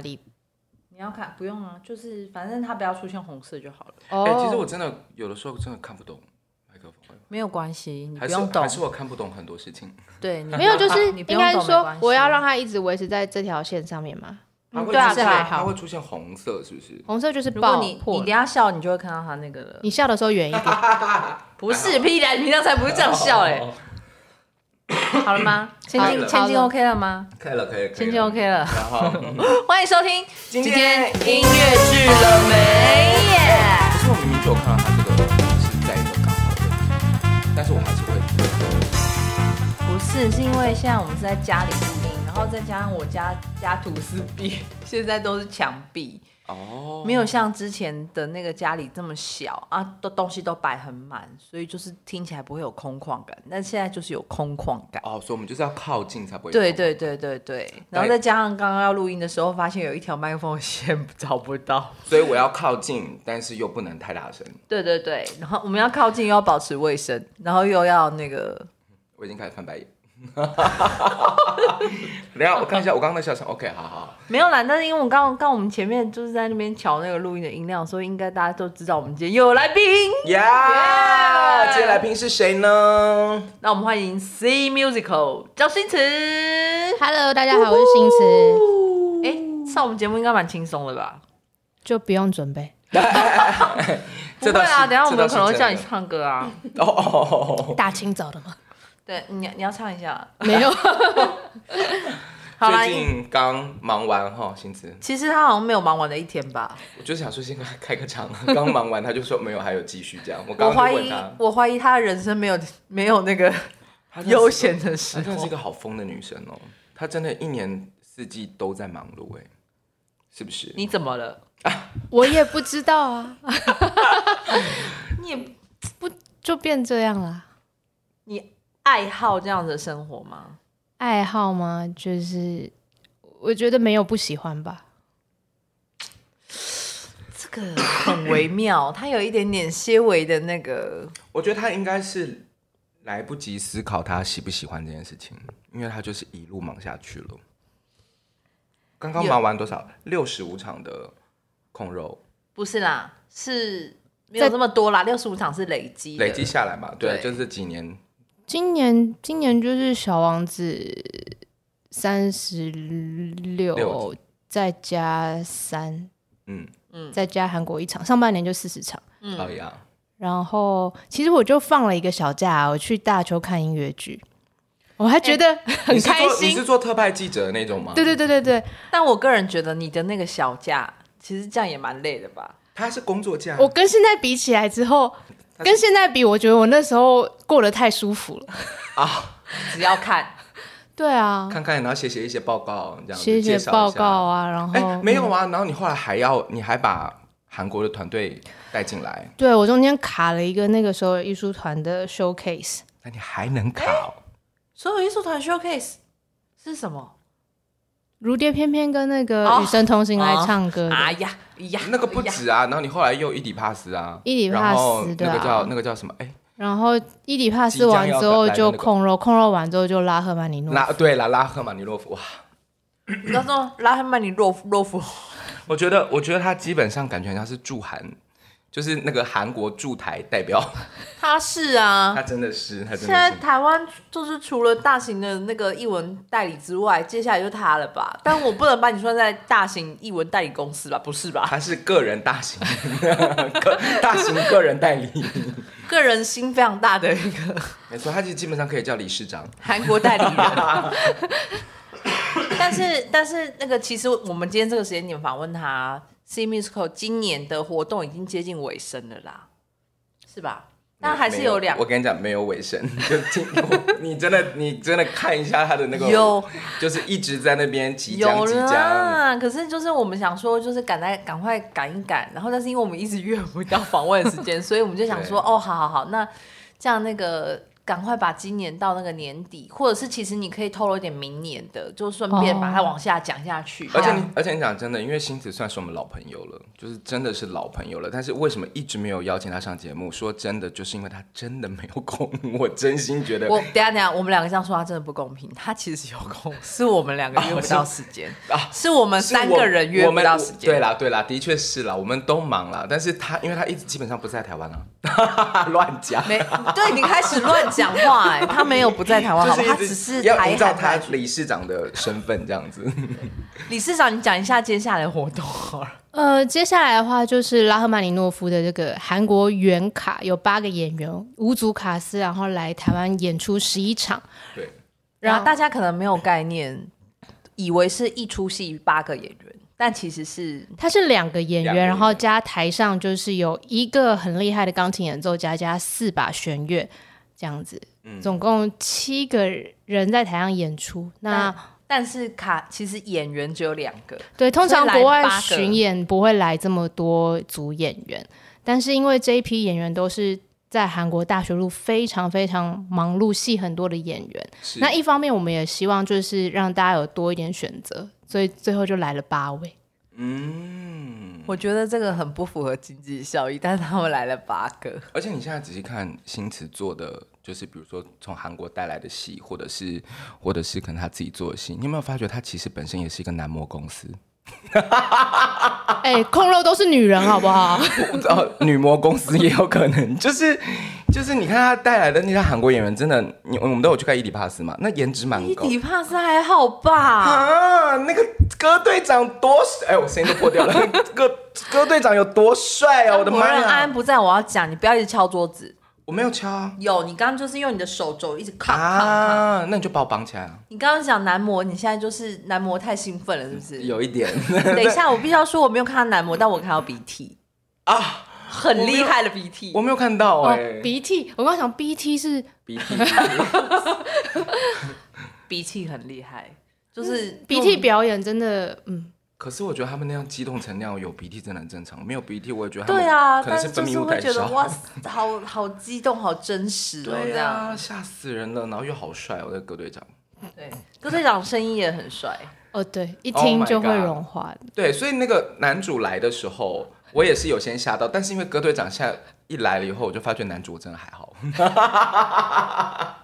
里？你要看不用啊，就是反正它不要出现红色就好了。哎、欸，其实我真的有的时候真的看不懂麦克风。没有关系，你不用懂。还是，还是我看不懂很多事情。对，没有，就是应该是说我要让它一直维持在这条线上面嘛。嗯、对啊，是还好。它会出现红色，是不是？红色就是爆你你等下笑，你就会看到它那个了。你笑的时候远一点。不是，屁的，你平常才不会这样笑哎。好了吗？千金千金 OK 了吗？可以了，可以。千金 OK 了。然后，欢迎收听今天音乐剧了没耶？可是我明明就有看到他这个是在一个刚好的地方，但是我还是会。不是，是因为现在我们是在家里录音，然后再加上我家家徒四壁，现在都是墙壁。哦，没有像之前的那个家里这么小啊，都东西都摆很满，所以就是听起来不会有空旷感。但现在就是有空旷感哦，所以我们就是要靠近才不会。对对对对对，然后再加上刚刚要录音的时候，发现有一条麦克风线找不到，所以我要靠近，但是又不能太大声。对对对，然后我们要靠近，又要保持卫生，然后又要那个。我已经开始翻白眼。等下我看一下，我刚刚的笑声。OK，好好。没有啦，但是因为我刚刚我们前面就是在那边调那个录音的音量，所以应该大家都知道我们今天又有来宾。呀，今天来宾是谁呢？那我们欢迎 C Musical 赵新慈。Hello，大家好，我是新慈。哎，上我们节目应该蛮轻松的吧？就不用准备。不会啊，等下我们可能会叫你唱歌啊。哦哦，大清早的吗？对，你你要唱一下。没有。好啦，最近刚忙完哈，薪资。其实他好像没有忙完的一天吧。我就想说先开个场，刚忙完他就说没有，还有继续这样。我我怀疑，我怀疑他的人生没有没有那个 悠闲的时候。她真的是一个好疯的女生哦，她真的一年四季都在忙碌，哎，是不是？你怎么了？我也不知道啊。你也不就变这样了？你。爱好这样的生活吗？爱好吗？就是我觉得没有不喜欢吧。这个很微妙，他有一点点些微的那个。我觉得他应该是来不及思考他喜不喜欢这件事情，因为他就是一路忙下去了。刚刚忙完多少？六十五场的控肉？不是啦，是没有这么多啦。六十五场是累积，累积下来嘛？对，对就是几年。今年今年就是小王子三十六，再加三，嗯嗯，再加韩国一场，上半年就四十场，嗯，可以啊。然后其实我就放了一个小假，我去大邱看音乐剧，我还觉得很开心。你是做特派记者的那种吗？对对对对对。但我个人觉得你的那个小假，其实这样也蛮累的吧？他是工作假，我跟现在比起来之后。跟现在比，我觉得我那时候过得太舒服了 啊！只要看，对啊，看看，然后写写一些报告，这样写写报告啊，然后哎，没有啊，然后你后来还要，你还把韩国的团队带进来，对，我中间卡了一个那个时候艺术团的 showcase，那你还能卡？所有艺术团 showcase 是什么？如蝶翩翩跟那个与神同行来唱歌，哎呀呀，那个不止啊！然后你后来又伊底帕斯啊，伊底帕斯对，那个叫那个叫什么？哎，然后伊底帕斯完之后就控肉，控肉完之后就拉赫曼尼诺夫，拉对了，拉赫曼尼诺夫哇！你刚说拉赫曼尼诺夫诺夫，我觉得我觉得他基本上感觉像是驻韩。就是那个韩国驻台代表，他是啊，他真的是，他真的是。现在台湾就是除了大型的那个译文代理之外，接下来就他了吧？但我不能把你算在大型译文代理公司吧？不是吧？他是个人大型，个 大型个人代理，个人心非常大的一个。没错，他其实基本上可以叫理事长，韩国代理人。但是，但是那个其实我们今天这个时间点访问他。C Musical 今年的活动已经接近尾声了啦，是吧？那还是有两，我跟你讲，没有尾声，就听你真的，你真的看一下他的那个，有，就是一直在那边即将即将。可是就是我们想说，就是赶在赶快赶一赶，然后但是因为我们一直约不到访问的时间，所以我们就想说，哦，好好好，那这样那个赶快把今年到那个年底，或者是其实你可以透露一点明年的，就顺便把它往下讲下去。而且你，而且你讲真的，因为星子算是我们老朋友了，就是真的是老朋友了。但是为什么一直没有邀请他上节目？说真的，就是因为他真的没有空。我真心觉得，我等下等下，我们两个这样说，他真的不公平。他其实有空，是我们两个约不到时间 啊，是我们三个人约不到时间。对啦对啦，的确是啦，我们都忙啦。但是他，因为他一直基本上不在台湾啊，乱讲。没，对你开始乱。讲话哎、欸，他没有不在台湾，好，他只是要依照他理事长的身份这样子。理事长，你讲一下接下来的活动好了。呃，接下来的话就是拉赫曼尼诺夫的这个韩国原卡有八个演员，五组卡司，然后来台湾演出十一场。对，然后大家可能没有概念，以为是一出戏八个演员。但其实是，他是两个演员，然后加台上就是有一个很厉害的钢琴演奏家，加四把弦乐，这样子，总共七个人在台上演出。嗯、那但，但是卡其实演员只有两个，对，通常国外巡演不会来这么多组演员，但是因为这一批演员都是在韩国大学路非常非常忙碌、戏很多的演员，那一方面我们也希望就是让大家有多一点选择。所以最后就来了八位，嗯，我觉得这个很不符合经济效益，但是他们来了八个，而且你现在仔细看星驰做的，就是比如说从韩国带来的戏，或者是或者是可能他自己做的戏，你有没有发觉他其实本身也是一个男模公司？哎、欸，控肉都是女人，好不好？哦女模公司也有可能，就是就是，你看他带来的那些韩国演员，真的，你我们都有去看伊迪帕斯嘛？那颜值蛮高。伊迪帕斯还好吧？啊，那个歌队长多帅！哎，我声音都破掉了。歌歌队长有多帅啊！我的妈呀！安安不在，我要讲，你不要一直敲桌子。我没有敲啊，有，你刚刚就是用你的手肘一直卡啊，那你就把我绑起来啊。你刚刚讲男模，你现在就是男模太兴奋了，是不是？有一点。等一下，我必须要说我没有看到男模，但我看到鼻涕啊，很厉害的鼻涕。我没有看到哎、欸哦，鼻涕。我刚刚想鼻涕是鼻涕，鼻涕很厉害，就是鼻涕表演真的，嗯。可是我觉得他们那样激动成那样，有鼻涕真的很正常。没有鼻涕，我也觉得对啊，可能是分泌物太少。觉得哇，好好激动，好真实哦，对啊，这样吓死人了。然后又好帅，哦我的歌队长。对，歌队长声音也很帅。哦，对，一听就会融化。Oh、对，所以那个男主来的时候，我也是有先吓到，但是因为歌队长现在一来了以后，我就发觉男主真的还好。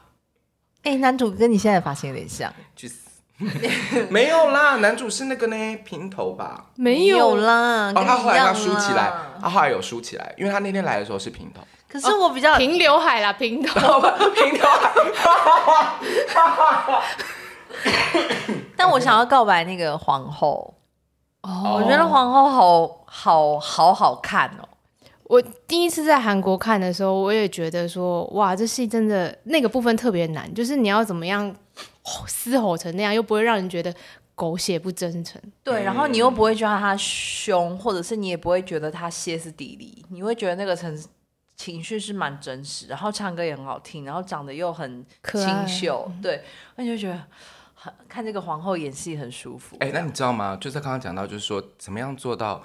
哎、欸，男主跟你现在的发型有点像。去死。没有啦，男主是那个呢，平头吧？没有啦，哦，他后来他梳起来，他后来有梳起来，因为他那天来的时候是平头。可是我比较、哦、平刘海啦，平头，平头海。但我想要告白那个皇后，哦，我觉得皇后好好好好看哦。我第一次在韩国看的时候，我也觉得说，哇，这戏真的那个部分特别难，就是你要怎么样。嘶吼成那样，又不会让人觉得狗血不真诚。对，然后你又不会觉得他凶，或者是你也不会觉得他歇斯底里，你会觉得那个情情绪是蛮真实，然后唱歌也很好听，然后长得又很清秀，对，那你就觉得很看这个皇后演戏很舒服。哎、欸，那你知道吗？就是刚刚讲到，就是说怎么样做到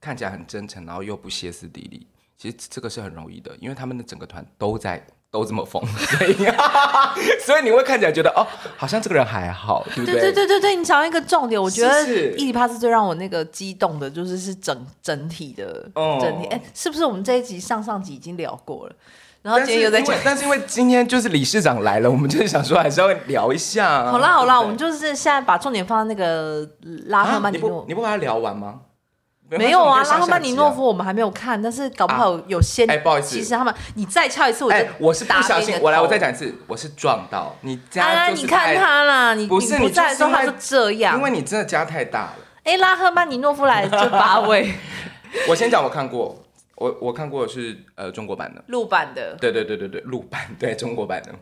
看起来很真诚，然后又不歇斯底里，其实这个是很容易的，因为他们的整个团都在。都这么疯，所以 所以你会看起来觉得哦，好像这个人还好，对不对？对对对对，你讲一个重点，我觉得《伊底帕斯》最让我那个激动的，就是是整整体的整体。哎、哦，是不是我们这一集上上集已经聊过了？然后今天又在讲，但是因为今天就是理事长来了，我们就是想说还是要聊一下。好啦好啦，我们就是现在把重点放在那个拉赫曼尼诺、啊，你不把它聊完吗？没有啊，拉赫曼尼诺夫我们还没有看，但是搞不好有先。哎、不好意思，其实他们，你再敲一次，我就、欸、我是不小心，我来，我再讲一次，我是撞到你家。啊，你看他啦，你不是你不在的时候他就这样，因为你真的加太大了。哎、欸，拉赫曼尼诺夫来就八位。我先讲，我看过，我我看过是呃中国版的，陆版的，对对对对对，陆版对中国版的。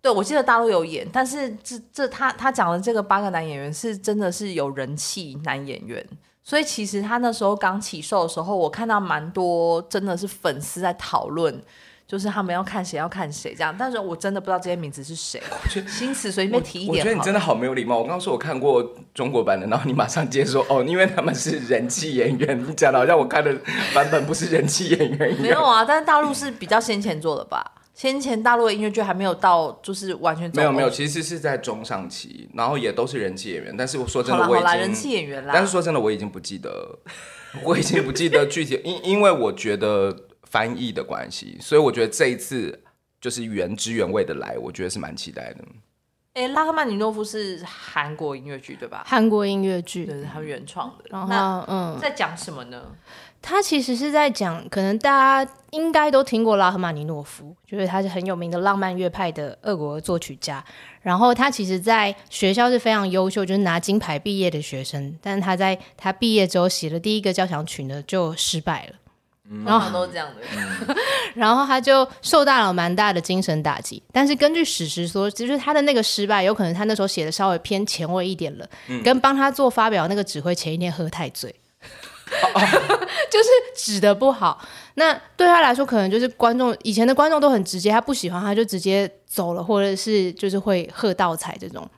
对，我记得大陆有演，但是这这他他讲的这个八个男演员是真的是有人气男演员。所以其实他那时候刚起售的时候，我看到蛮多真的是粉丝在讨论，就是他们要看谁要看谁这样。但是我真的不知道这些名字是谁。新词随便提一点。我觉得你真的好没有礼貌。我刚刚说我看过中国版的，然后你马上接说哦，因为他们是人气演员。你讲的好像我看的版本不是人气演员一样。没有啊，但是大陆是比较先前做的吧。先前大陆的音乐剧还没有到，就是完全没有没有，其实是在中上期，然后也都是人气演员。但是我说真的，我已经人气演员啦。但是说真的，我已经不记得，我已经不记得具体，因因为我觉得翻译的关系，所以我觉得这一次就是原汁原味的来，我觉得是蛮期待的。哎，拉赫曼尼诺夫是韩国音乐剧对吧？韩国音乐剧，对，他们原创的。然后，嗯，在讲什么呢？他其实是在讲，可能大家应该都听过拉赫玛尼诺夫，就是他是很有名的浪漫乐派的俄国作曲家。然后他其实，在学校是非常优秀，就是拿金牌毕业的学生。但是他在他毕业之后写的第一个交响曲呢，就失败了。嗯、然后都是这样的。嗯、然后他就受到了蛮大的精神打击。但是根据史实说，就是他的那个失败，有可能他那时候写的稍微偏前卫一点了，嗯、跟帮他做发表那个指挥前一天喝太醉。就是指的不好，那对他来说，可能就是观众以前的观众都很直接，他不喜欢他就直接走了，或者是就是会喝倒彩这种，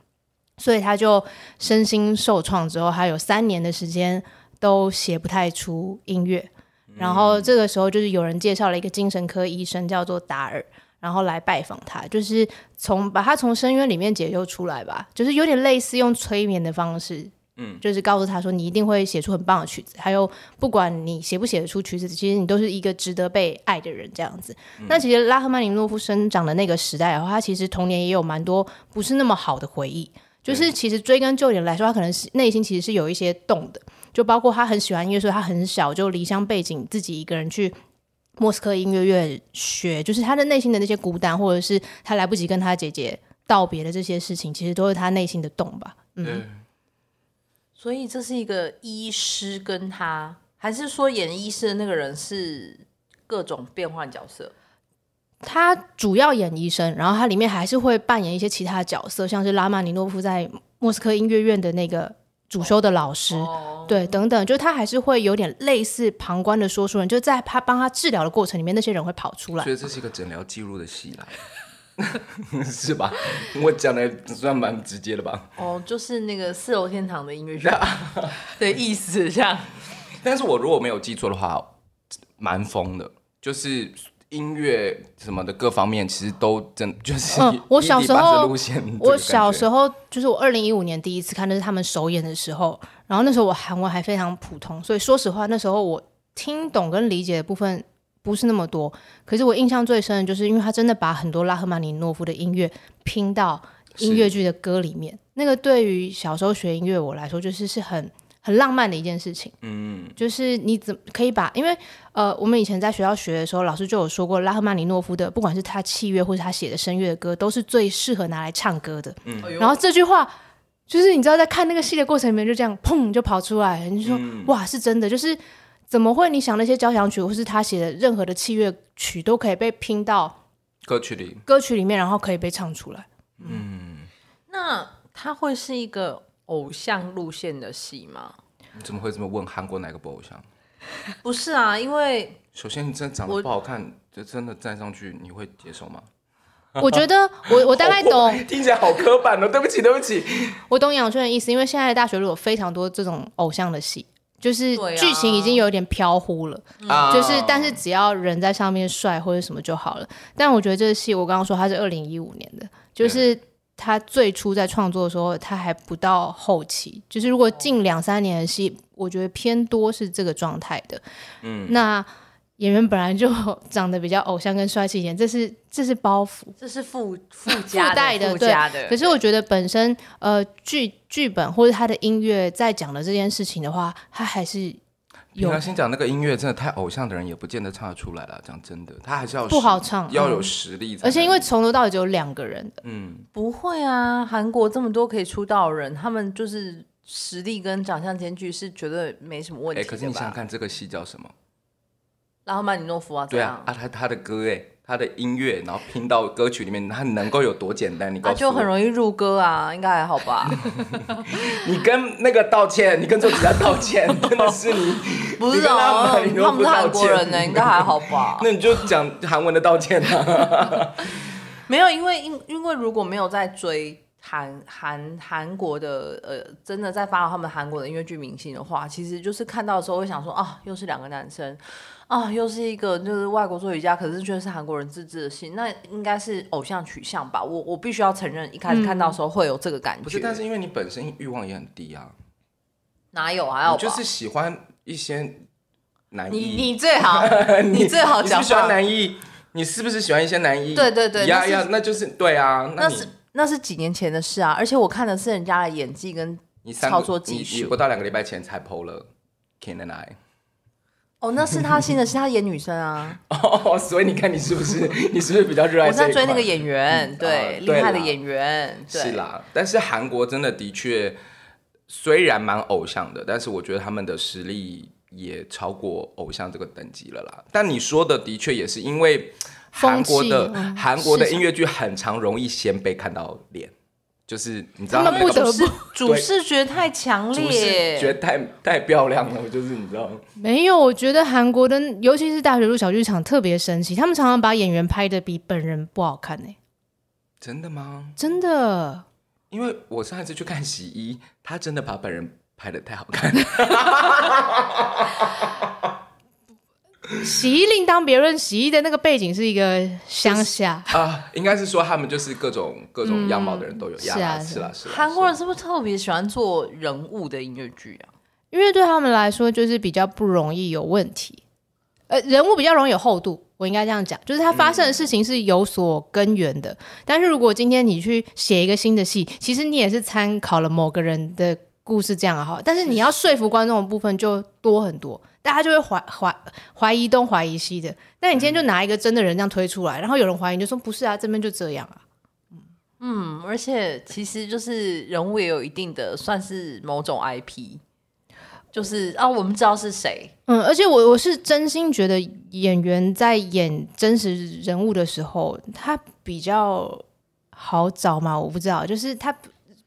所以他就身心受创之后，他有三年的时间都写不太出音乐。然后这个时候就是有人介绍了一个精神科医生叫做达尔，然后来拜访他，就是从把他从深渊里面解救出来吧，就是有点类似用催眠的方式。嗯，就是告诉他说，你一定会写出很棒的曲子，还有不管你写不写得出曲子，其实你都是一个值得被爱的人这样子。嗯、那其实拉赫曼尼诺夫生长的那个时代的话，他其实童年也有蛮多不是那么好的回忆。就是其实追根究底来说，他可能是内心其实是有一些动的，就包括他很喜欢音乐，说他很小就离乡背井，自己一个人去莫斯科音乐院学，就是他的内心的那些孤单，或者是他来不及跟他姐姐道别的这些事情，其实都是他内心的动吧。嗯。嗯所以这是一个医师跟他，还是说演医师的那个人是各种变换角色？他主要演医生，然后他里面还是会扮演一些其他的角色，像是拉曼尼诺夫在莫斯科音乐院的那个主修的老师，哦、对，等等，就他还是会有点类似旁观的说书人，就在他帮他治疗的过程里面，那些人会跑出来。所以这是一个诊疗记录的戏啦。是吧？我讲的算蛮直接的吧？哦，就是那个四楼天堂的音乐剧 的意思，这样。但是我如果没有记错的话，蛮疯的，就是音乐什么的各方面，其实都真就是。嗯，我小时候，我小时候就是我二零一五年第一次看那是他们首演的时候，然后那时候我韩文还非常普通，所以说实话，那时候我听懂跟理解的部分。不是那么多，可是我印象最深的就是，因为他真的把很多拉赫曼尼诺夫的音乐拼到音乐剧的歌里面。那个对于小时候学音乐我来说，就是是很很浪漫的一件事情。嗯，就是你怎么可以把，因为呃，我们以前在学校学的时候，老师就有说过，拉赫曼尼诺夫的不管是他器乐或是他写的声乐的歌，都是最适合拿来唱歌的。嗯，然后这句话就是你知道，在看那个戏的过程里面，就这样砰就跑出来，你就说、嗯、哇，是真的，就是。怎么会？你想那些交响曲，或是他写的任何的器乐曲，都可以被拼到歌曲里，歌曲里面，然后可以被唱出来。嗯，那他会是一个偶像路线的戏吗？你怎么会这么问？韩国哪个不偶像？不是啊，因为首先你真的长得不好看，我就真的站上去，你会接受吗？我觉得我我大概懂，听起来好刻板哦。对不起，对不起，我懂杨轩的意思，因为现在的大学里有非常多这种偶像的戏。就是剧情已经有点飘忽了，啊、就是但是只要人在上面帅或者什么就好了。但我觉得这个戏，我刚刚说它是二零一五年的，就是他最初在创作的时候，他还不到后期。就是如果近两三年的戏，我觉得偏多是这个状态的。嗯，那。演员本来就长得比较偶像跟帅气一点，这是这是包袱，这是附附加附带的，附加的。可是我觉得本身呃剧剧本或者他的音乐在讲的这件事情的话，他还是有。你先讲那个音乐真的太偶像的人也不见得唱得出来了。讲真的，他还是要不好唱，要有实力。而且因为从头到尾只有两个人，嗯，不会啊，韩国这么多可以出道的人，他们就是实力跟长相兼具是绝对没什么问题。哎，可是你想想看这个戏叫什么？拉赫曼尼诺夫啊，对啊，啊他他的歌哎，他的音乐，然后拼到歌曲里面，他能够有多简单？你告诉我，就很容易入歌啊，应该还好吧？你跟那个道歉，你跟作曲家道歉，真的是你不是啊？他们是韩国人呢，应该还好吧？那你就讲韩文的道歉啊。没有，因为因因为如果没有在追韩韩韩国的呃，真的在发他们韩国的音乐剧明星的话，其实就是看到的时候会想说啊，又是两个男生啊，又是一个就是外国作曲家，可是却是韩国人自制的戏，那应该是偶像取向吧？我我必须要承认，一开始看到的时候会有这个感觉。不是，但是因为你本身欲望也很低啊，哪有啊？我就是喜欢一些男一，你你最好，你最好讲，你喜欢男艺，你是不是喜欢一些男艺？对对对，呀呀，那就是对啊，那是。那是几年前的事啊，而且我看的是人家的演技跟操作技术。你不到两个礼拜前才 PO 了《Ken and I》。哦，那是他新的，是他演女生啊。哦，所以你看你是不是你是不是比较热爱？我在追那个演员，对，厉害的演员。是啦，但是韩国真的的确虽然蛮偶像的，但是我觉得他们的实力也超过偶像这个等级了啦。但你说的的确也是因为。韩国的韩、嗯、国的音乐剧很常容易先被看到脸，就是你知道他们不得不主视觉太强烈，觉得太太漂亮了，就是你知道没有，我觉得韩国的尤其是大学路小剧场特别神奇，他们常常把演员拍的比本人不好看呢、欸。真的吗？真的，因为我上一次去看洗衣，他真的把本人拍的太好看。洗衣另当别论，洗衣的那个背景是一个乡下啊，应该是说他们就是各种各种样貌的人都有。嗯、是啊，是啊，是啊。韩国人是不是特别喜欢做人物的音乐剧啊？因为对他们来说，就是比较不容易有问题。呃，人物比较容易有厚度，我应该这样讲，就是他发生的事情是有所根源的。嗯、但是如果今天你去写一个新的戏，其实你也是参考了某个人的故事这样哈，但是你要说服观众的部分就多很多。大家就会怀怀怀疑东怀疑西的，那你今天就拿一个真的人这样推出来，然后有人怀疑，就说不是啊，这边就这样啊。嗯，而且其实就是人物也有一定的算是某种 IP，就是啊，我们知道是谁。嗯，而且我我是真心觉得演员在演真实人物的时候，他比较好找嘛，我不知道，就是他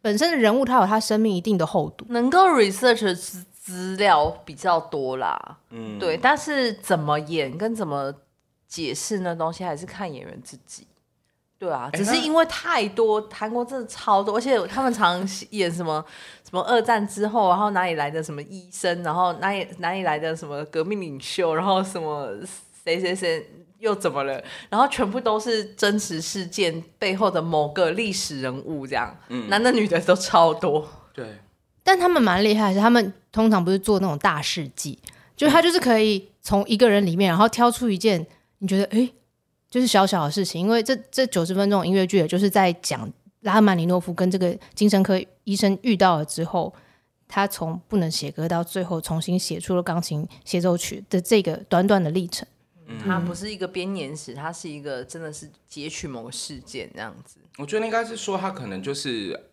本身的人物，他有他生命一定的厚度，能够 research。资料比较多啦，嗯，对，但是怎么演跟怎么解释那东西，还是看演员自己，对啊，只是因为太多韩国真的超多，而且他们常演什么 什么二战之后，然后哪里来的什么医生，然后哪里哪里来的什么革命领袖，然后什么谁谁谁又怎么了，然后全部都是真实事件背后的某个历史人物，这样，嗯，男的女的都超多，对。但他们蛮厉害的是，他们通常不是做那种大事记，就他就是可以从一个人里面，然后挑出一件你觉得哎，就是小小的事情。因为这这九十分钟音乐剧，也就是在讲拉曼尼诺夫跟这个精神科医生遇到了之后，他从不能写歌到最后重新写出了钢琴协奏曲的这个短短的历程。嗯，他不是一个编年史，他是一个真的是截取某个事件这样子。我觉得应该是说他可能就是。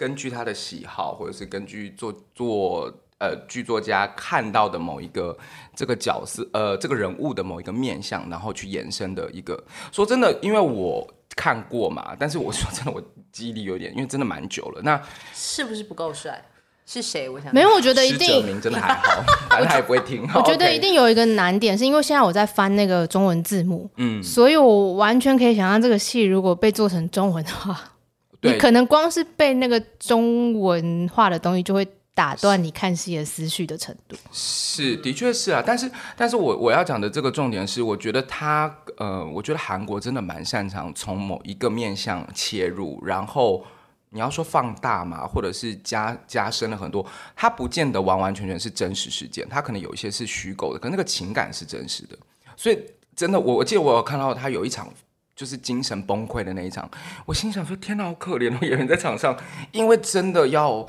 根据他的喜好，或者是根据做做呃剧作家看到的某一个这个角色呃这个人物的某一个面相，然后去延伸的一个。说真的，因为我看过嘛，但是我说真的，我记忆力有点，因为真的蛮久了。那是不是不够帅？是谁？我想没有，我觉得一定。名真的还好，反正他也不会听。我觉得一定有一个难点，是因为现在我在翻那个中文字幕，嗯，所以我完全可以想象这个戏如果被做成中文的话。你可能光是背那个中文化的东西，就会打断你看戏的思绪的程度。是，的确是啊。但是，但是我我要讲的这个重点是，我觉得他，呃，我觉得韩国真的蛮擅长从某一个面向切入，然后你要说放大嘛，或者是加加深了很多，它不见得完完全全是真实事件，它可能有一些是虚构的，可那个情感是真实的。所以，真的，我我记得我有看到他有一场。就是精神崩溃的那一场，我心想说：天哪，好可怜哦！演员在场上，因为真的要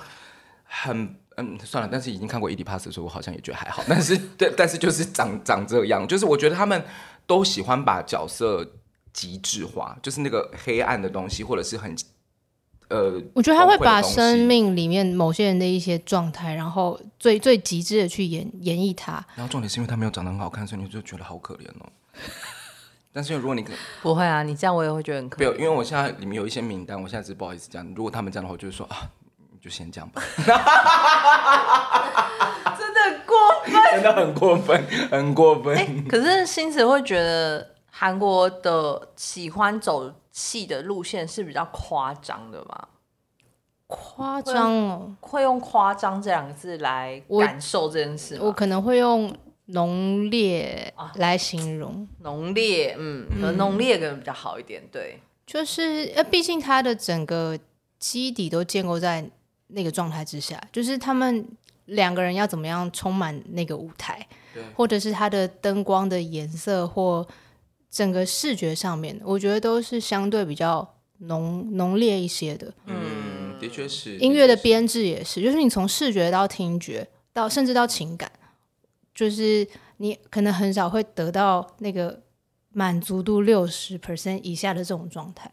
很嗯，算了。但是已经看过《Oedipus》的时候，我好像也觉得还好。但是对，但是就是长长这样，就是我觉得他们都喜欢把角色极致化，就是那个黑暗的东西，或者是很呃，我觉得他会把生命里面某些人的一些状态，然后最最极致的去演演绎他。然后重点是因为他没有长得很好看，所以你就觉得好可怜哦。但是如果你可不会啊，你这样我也会觉得很可。没有，因为我现在里面有一些名单，我现在只是不好意思讲。如果他们这样的话，就是说啊，你就先这样吧。真的很过分，真的很过分，很过分。欸、可是星子会觉得韩国的喜欢走戏的路线是比较夸张的吗？夸张哦，会用夸张这两个字来感受这件事我，我可能会用浓烈来形容。浓烈，嗯，浓烈可能比较好一点。对，就是呃，毕竟它的整个基底都建构在那个状态之下，就是他们两个人要怎么样充满那个舞台，对或者是他的灯光的颜色或整个视觉上面，我觉得都是相对比较浓浓烈一些的。嗯。的确是，音乐的编制也是，就是你从视觉到听觉，到甚至到情感，就是你可能很少会得到那个满足度六十 percent 以下的这种状态。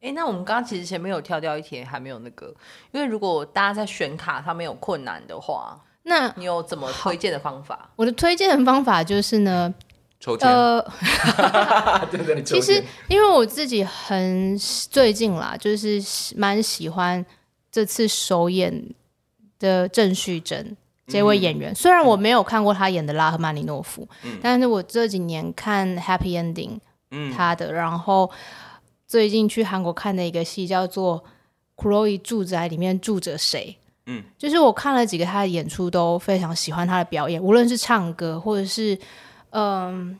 哎，那我们刚刚其实前面有跳掉一题，还没有那个，因为如果大家在选卡上面有困难的话，那你有怎么推荐的方法？我的推荐的方法就是呢。呃，其实因为我自己很最近啦，就是蛮喜欢这次首演的郑旭珍这位演员。嗯、虽然我没有看过他演的《拉赫曼尼诺夫》，嗯，但是我这几年看《Happy Ending》他的，嗯、然后最近去韩国看的一个戏叫做《Chloe 住宅》，里面住着谁？嗯，就是我看了几个他的演出，都非常喜欢他的表演，无论是唱歌或者是。嗯，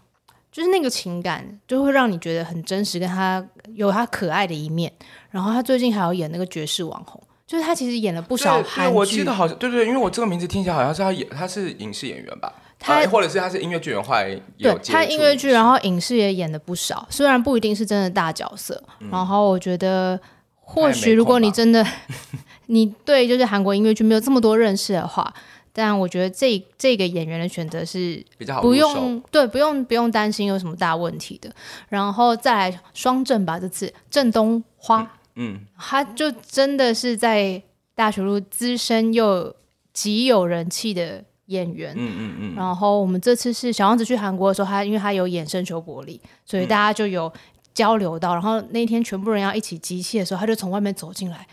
就是那个情感，就会让你觉得很真实，跟他有他可爱的一面。然后他最近还要演那个爵士网红，就是他其实演了不少韩剧。我记得好像对对，因为我这个名字听起来好像是他演，他是影视演员吧？他、啊、或者是他是音乐剧员，后来对他音乐剧，然后影视也演了不少，虽然不一定是真的大角色。嗯、然后我觉得，或许如果你真的 你对就是韩国音乐剧没有这么多认识的话。但我觉得这这个演员的选择是比较好，不用对，不用不用担心有什么大问题的。然后再来双郑吧，这次郑东花，嗯，嗯他就真的是在大学路资深又极有人气的演员，嗯嗯嗯。然后我们这次是小王子去韩国的时候，他因为他有演生球伯利，所以大家就有交流到。嗯、然后那天全部人要一起集气的时候，他就从外面走进来，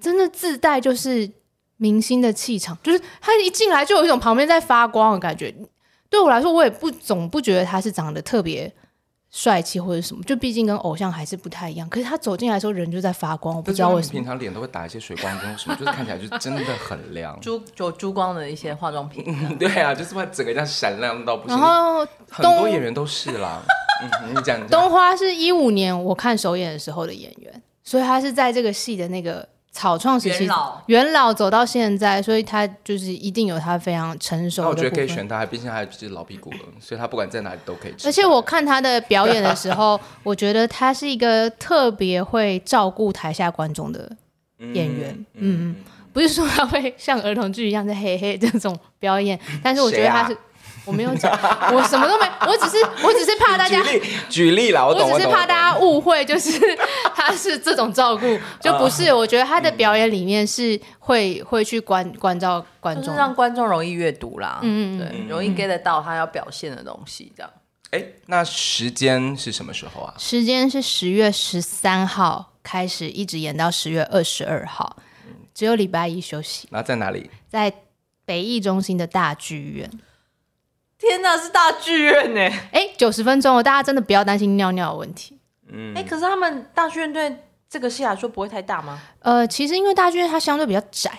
真的自带就是。明星的气场，就是他一进来就有一种旁边在发光的感觉。对我来说，我也不总不觉得他是长得特别帅气或者什么，就毕竟跟偶像还是不太一样。可是他走进来的时候，人就在发光，我不知道为什么。平常脸都会打一些水光灯什么，就是看起来就真的很亮。珠就珠光的一些化妆品，对啊，就是会整个这样闪亮到不行。然后很多演员都是啦。嗯，你讲东花是一五年我看首演的时候的演员，所以他是在这个戏的那个。草创时期，元老，元老走到现在，所以他就是一定有他非常成熟的。那我觉得可以选他，毕竟他还是老屁股了，所以他不管在哪里都可以。而且我看他的表演的时候，我觉得他是一个特别会照顾台下观众的演员。嗯嗯，不是说他会像儿童剧一样在嘿嘿这种表演，但是我觉得他是。我没有讲，我什么都没，我只是我只是怕大家举例举例啦，我，我只是怕大家误会，就是他是这种照顾，就不是。我觉得他的表演里面是会会去关关照观众，让观众容易阅读啦，嗯对，容易 get 得到他要表现的东西，这样。哎，那时间是什么时候啊？时间是十月十三号开始，一直演到十月二十二号，只有礼拜一休息。那在哪里？在北艺中心的大剧院。天哪，是大剧院呢！哎，九十分钟哦，大家真的不要担心尿尿的问题。嗯，哎，可是他们大剧院对这个戏来说不会太大吗？呃，其实因为大剧院它相对比较窄，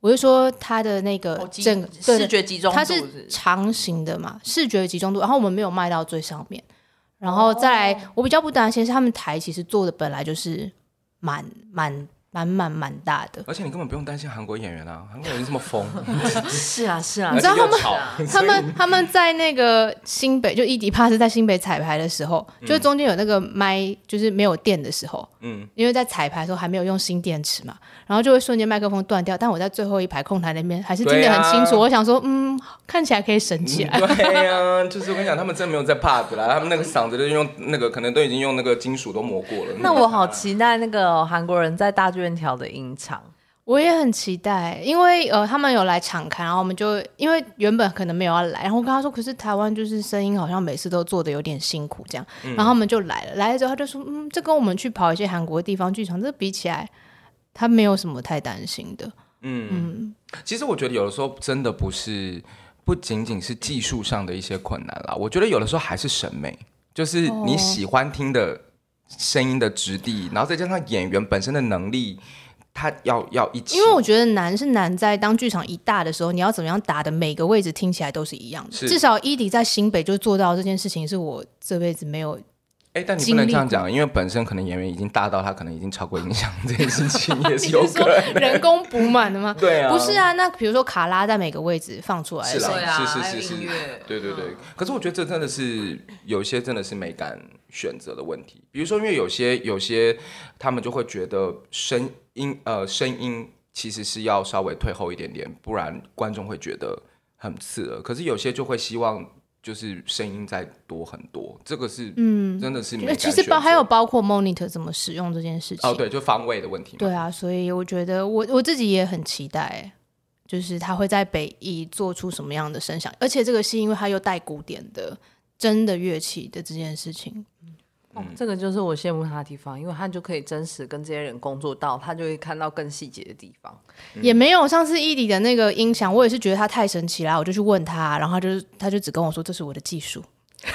我就说它的那个整个视觉集中度，它是长形的嘛，视觉集中度。然后我们没有卖到最上面，然后再来，我比较不担心是他们台其实做的本来就是满满。满满蛮大的，而且你根本不用担心韩国演员啊，韩国演员这么疯。是 啊是啊，你知道他们他们他们在那个新北就伊迪帕斯在新北彩排的时候，就是中间有那个麦就是没有电的时候，嗯，因为在彩排的时候还没有用新电池嘛，然后就会瞬间麦克风断掉。但我在最后一排控台那边还是听得很清楚。我想说，嗯，看起来可以省起来。对呀，就是我跟你讲，他们真的没有在怕的啦，他们那个嗓子都用那个可能都已经用那个金属都磨过了。那我好期待那个韩国人在大。院条的音场，我也很期待，因为呃，他们有来场看，然后我们就因为原本可能没有要来，然后我跟他说，可是台湾就是声音好像每次都做的有点辛苦这样，嗯、然后他们就来了，来了之后他就说，嗯，这跟我们去跑一些韩国地方剧场，这比起来，他没有什么太担心的。嗯。嗯，其实我觉得有的时候真的不是不仅仅是技术上的一些困难啦，我觉得有的时候还是审美，就是你喜欢听的。声音的质地，然后再加上演员本身的能力，他要要一起，因为我觉得难是难在当剧场一大的时候，你要怎么样打的每个位置听起来都是一样的。至少伊迪在新北就做到这件事情，是我这辈子没有。哎，但你不能这样讲，因为本身可能演员已经大到他可能已经超过音响这件事情，也是有 可能人工补满的吗？对啊，不是啊。那比如说卡拉在每个位置放出来的，是啊，是是是是，对对对。可是我觉得这真的是有些真的是美感选择的问题。比如说，因为有些有些他们就会觉得声音呃声音其实是要稍微退后一点点，不然观众会觉得很刺耳。可是有些就会希望。就是声音再多很多，这个是嗯，真的是没。其实包还有包括 monitor 怎么使用这件事情。哦，对，就方位的问题。对啊，所以我觉得我我自己也很期待，就是他会在北艺做出什么样的声响，而且这个是因为他又带古典的真的乐器的这件事情。哦，这个就是我羡慕他的地方，因为他就可以真实跟这些人工作到，他就会看到更细节的地方。嗯、也没有上次伊迪的那个音响，我也是觉得他太神奇了，我就去问他，然后他就他就只跟我说这是我的技术。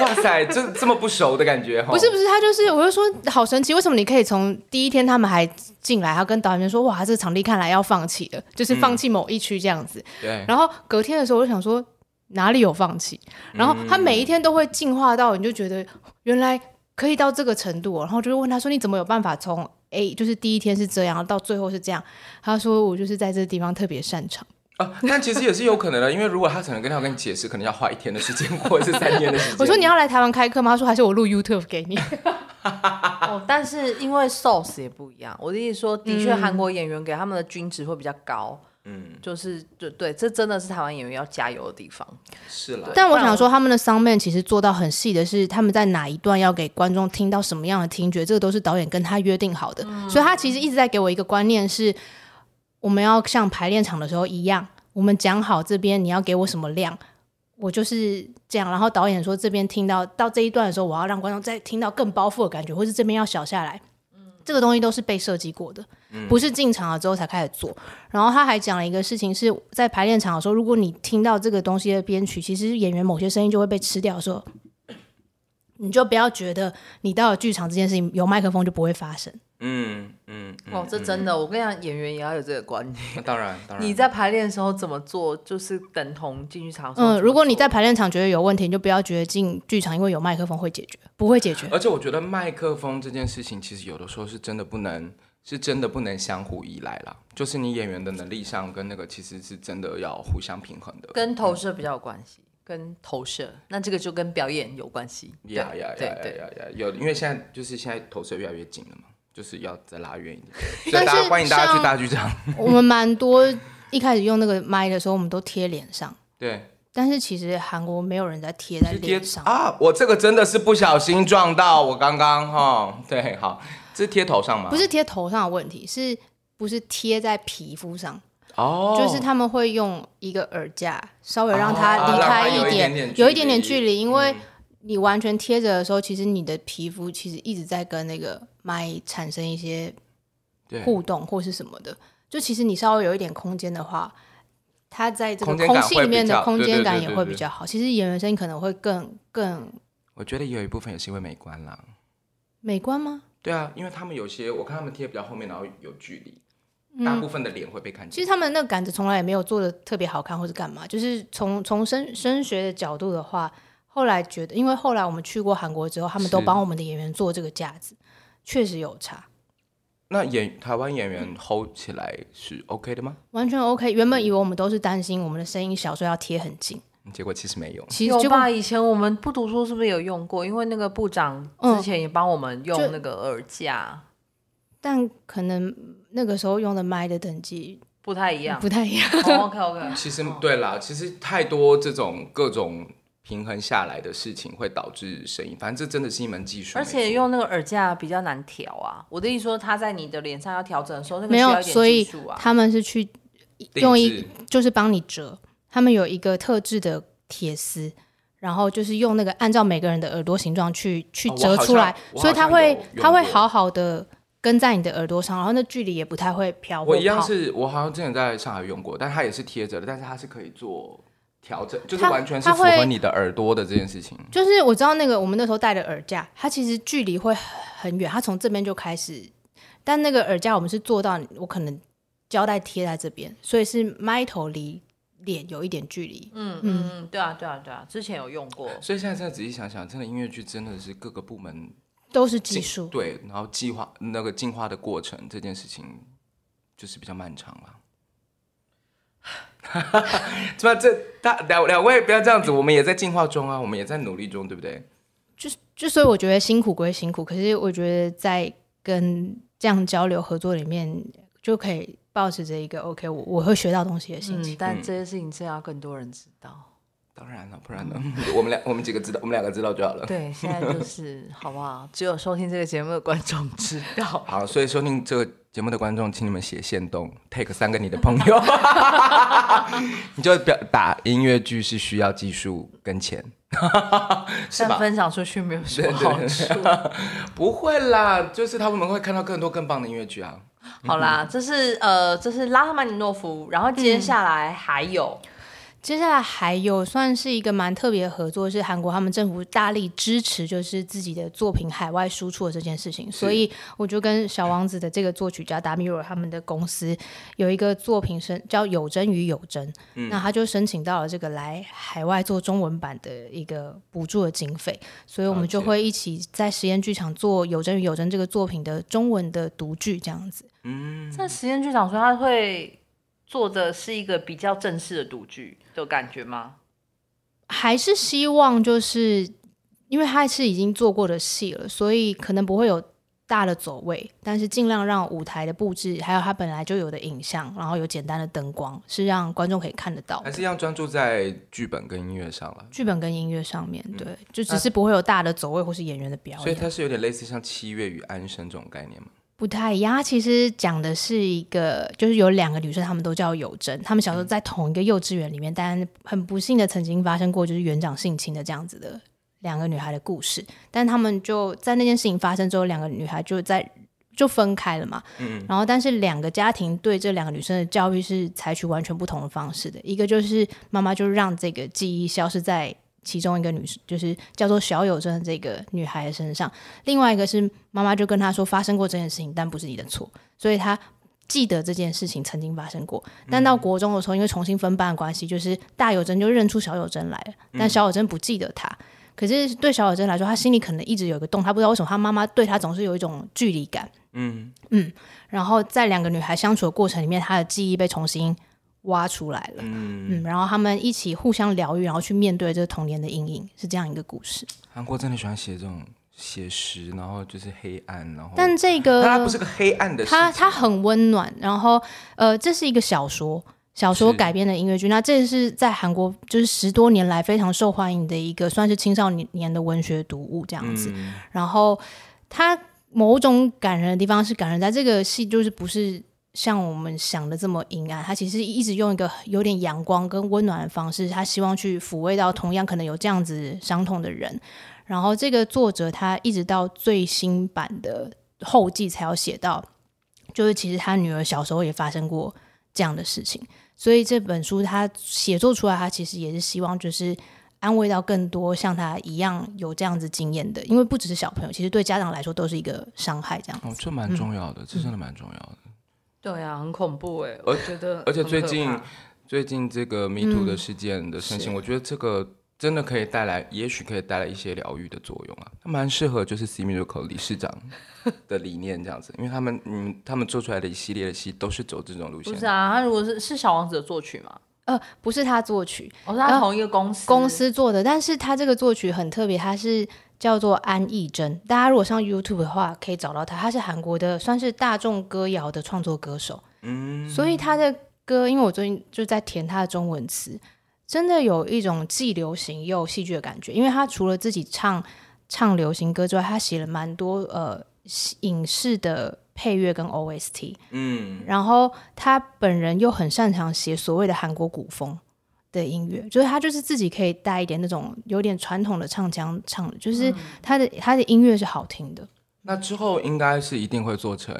哇塞，这这么不熟的感觉？不是不是，他就是我就说好神奇，为什么你可以从第一天他们还进来，他跟导演说哇，这个场地看来要放弃了，就是放弃某一区这样子。嗯、对。然后隔天的时候，我就想说。哪里有放弃？然后他每一天都会进化到，你就觉得原来可以到这个程度。然后就问他说：“你怎么有办法从 A 就是第一天是这样，到最后是这样？”他说：“我就是在这个地方特别擅长。”啊，但其实也是有可能的，因为如果他可能跟他跟你解释，可能要花一天的时间，或者是三天的时间。我说你要来台湾开课吗？他说还是我录 YouTube 给你。哦，但是因为 source 也不一样，我的意思说，的确韩国演员给他们的均值会比较高。嗯，就是就对，这真的是台湾演员要加油的地方。是了，但我想说，他们的 soundman 其实做到很细的是，他们在哪一段要给观众听到什么样的听觉，这个都是导演跟他约定好的。嗯、所以他其实一直在给我一个观念是，我们要像排练场的时候一样，我们讲好这边你要给我什么量，我就是这样。然后导演说这边听到到这一段的时候，我要让观众再听到更包袱的感觉，或是这边要小下来。这个东西都是被设计过的，不是进场了之后才开始做。然后他还讲了一个事情，是在排练场的时候，如果你听到这个东西的编曲，其实演员某些声音就会被吃掉的时候，你就不要觉得你到了剧场这件事情有麦克风就不会发生。嗯嗯，哦，这真的，我跟你讲，演员也要有这个观念。当然，当然，你在排练的时候怎么做，就是等同进剧场。嗯，如果你在排练场觉得有问题，你就不要觉得进剧场因为有麦克风会解决，不会解决。而且我觉得麦克风这件事情，其实有的时候是真的不能，是真的不能相互依赖啦。就是你演员的能力上跟那个其实是真的要互相平衡的，跟投射比较有关系。跟投射，那这个就跟表演有关系。呀呀呀呀呀！有，因为现在就是现在投射越来越紧了嘛。就是要再拉远一点，所以大家欢迎大家去大剧场。我们蛮多一开始用那个麦的时候，我们都贴脸上。对，但是其实韩国没有人在贴在脸上啊。我这个真的是不小心撞到，我刚刚哈。对，好，这是贴头上吗？不是贴头上的问题，是不是贴在皮肤上？哦，就是他们会用一个耳架，稍微让它离开一点，有一点点距离，因为。你完全贴着的时候，其实你的皮肤其实一直在跟那个麦产生一些互动或是什么的。就其实你稍微有一点空间的话，它在这个空气里面的空间感也会比较好。其实演员声音可能会更更。我觉得有一部分也是因为美观啦。美观吗？对啊，因为他们有些我看他们贴比较后面，然后有距离，大部分的脸会被看见。其实他们那个杆子从来也没有做的特别好看，或者干嘛。就是从从声声学的角度的话。后来觉得，因为后来我们去过韩国之后，他们都帮我们的演员做这个架子，确实有差。那演台湾演员 hold 起来是 OK 的吗？完全 OK。原本以为我们都是担心我们的声音小，所以要贴很近。结果其实没有。其实有吧？以前我们不读书是不是有用过？因为那个部长之前也帮我们用那个耳架，嗯，但可能那个时候用的麦的等级不太一样，不太一样。Oh, OK OK。其实对啦，其实太多这种各种。平衡下来的事情会导致声音，反正这真的是一门技术。而且用那个耳架比较难调啊。我的意思说，他在你的脸上要调整的时候，那个没有，所以他们是去用一就是帮你折，他们有一个特制的铁丝，然后就是用那个按照每个人的耳朵形状去去折出来，哦、所以它会它会好好的跟在你的耳朵上，然后那距离也不太会飘。我一样是我好像之前在上海用过，但它也是贴着的，但是它是可以做。调整就是完全是符合你的耳朵的这件事情。就是我知道那个我们那时候戴的耳架，它其实距离会很远，它从这边就开始但那个耳架我们是做到我可能胶带贴在这边，所以是麦头离脸有一点距离。嗯嗯嗯，对啊对啊对啊，之前有用过。所以现在再仔细想想，真的音乐剧真的是各个部门都是技术，对，然后计划那个进化的过程这件事情就是比较漫长了。怎 么这大两两位不要这样子，我们也在进化中啊，我们也在努力中，对不对？就就所以我觉得辛苦归辛苦，可是我觉得在跟这样交流合作里面，就可以保持着一个 OK，我我会学到东西的心情。嗯、但这些事情是要更多人知道。当然了，不然呢？我们俩我们几个知道，我们两个知道就好了。对，现在就是好不好？只有收听这个节目的观众知道。好，所以收听这个节目的观众，请你们写线动，take 三个你的朋友，你就表打音乐剧是需要技术跟钱，是吧？分享出去没有什么好处。不会啦，就是他们会看到更多更棒的音乐剧啊。好啦，这是呃，这是拉赫曼尼诺夫，然后接下来还有。嗯接下来还有算是一个蛮特别的合作，是韩国他们政府大力支持，就是自己的作品海外输出的这件事情。所以我就跟小王子的这个作曲家达米尔他们的公司有一个作品申叫有真与有真，嗯，那他就申请到了这个来海外做中文版的一个补助的经费，所以我们就会一起在实验剧场做有真与有真这个作品的中文的读剧这样子。嗯，在实验剧场说他会。做的是一个比较正式的赌剧的感觉吗？还是希望就是因为他是已经做过的戏了，所以可能不会有大的走位，但是尽量让舞台的布置还有他本来就有的影像，然后有简单的灯光，是让观众可以看得到。还是一样专注在剧本跟音乐上了。剧本跟音乐上面，对，嗯、就只是不会有大的走位或是演员的表演。所以它是有点类似像七月与安生这种概念吗？不太一样，他其实讲的是一个，就是有两个女生，她们都叫有真，她们小时候在同一个幼稚园里面，但很不幸的曾经发生过就是园长性侵的这样子的两个女孩的故事。但她们就在那件事情发生之后，两个女孩就在就分开了嘛。嗯。然后，但是两个家庭对这两个女生的教育是采取完全不同的方式的。一个就是妈妈就让这个记忆消失在。其中一个女生就是叫做小友真的这个女孩的身上，另外一个是妈妈就跟她说发生过这件事情，但不是你的错，所以她记得这件事情曾经发生过。但到国中的时候，因为重新分班的关系，就是大友真就认出小友真来了，但小友真不记得她。可是对小友真来说，她心里可能一直有一个洞，她不知道为什么她妈妈对她总是有一种距离感。嗯嗯，然后在两个女孩相处的过程里面，她的记忆被重新。挖出来了，嗯嗯，然后他们一起互相疗愈，然后去面对这个童年的阴影，是这样一个故事。韩国真的喜欢写这种写实，然后就是黑暗，然后但这个它不是个黑暗的，它它很温暖。然后呃，这是一个小说，小说改编的音乐剧。那这是在韩国就是十多年来非常受欢迎的一个算是青少年的文学读物这样子。嗯、然后它某种感人的地方是感人在这个戏就是不是。像我们想的这么阴暗，他其实一直用一个有点阳光跟温暖的方式，他希望去抚慰到同样可能有这样子伤痛的人。然后这个作者他一直到最新版的后记才要写到，就是其实他女儿小时候也发生过这样的事情，所以这本书他写作出来，他其实也是希望就是安慰到更多像他一样有这样子经验的，因为不只是小朋友，其实对家长来说都是一个伤害。这样子哦，这蛮重要的，嗯、这真的蛮重要的。对啊，很恐怖哎！我觉得，而且最近最近这个 Me Too 的事件的盛行，嗯，我觉得这个真的可以带来，也许可以带来一些疗愈的作用啊。它蛮适合就是 C Musical 理事长的理念这样子，因为他们嗯，他们做出来的一系列的戏都是走这种路线。不是啊，他如果是是小王子的作曲吗？呃，不是他作曲，我、哦、是他同一个公司公司做的，但是他这个作曲很特别，他是。叫做安艺珍，大家如果上 YouTube 的话，可以找到他。他是韩国的，算是大众歌谣的创作歌手。嗯，所以他的歌，因为我最近就在填他的中文词，真的有一种既流行又戏剧的感觉。因为他除了自己唱唱流行歌之外，他写了蛮多呃影视的配乐跟 OST。嗯，然后他本人又很擅长写所谓的韩国古风。的音乐，就是他就是自己可以带一点那种有点传统的唱腔唱的，就是他的、嗯、他的音乐是好听的。那之后应该是一定会做成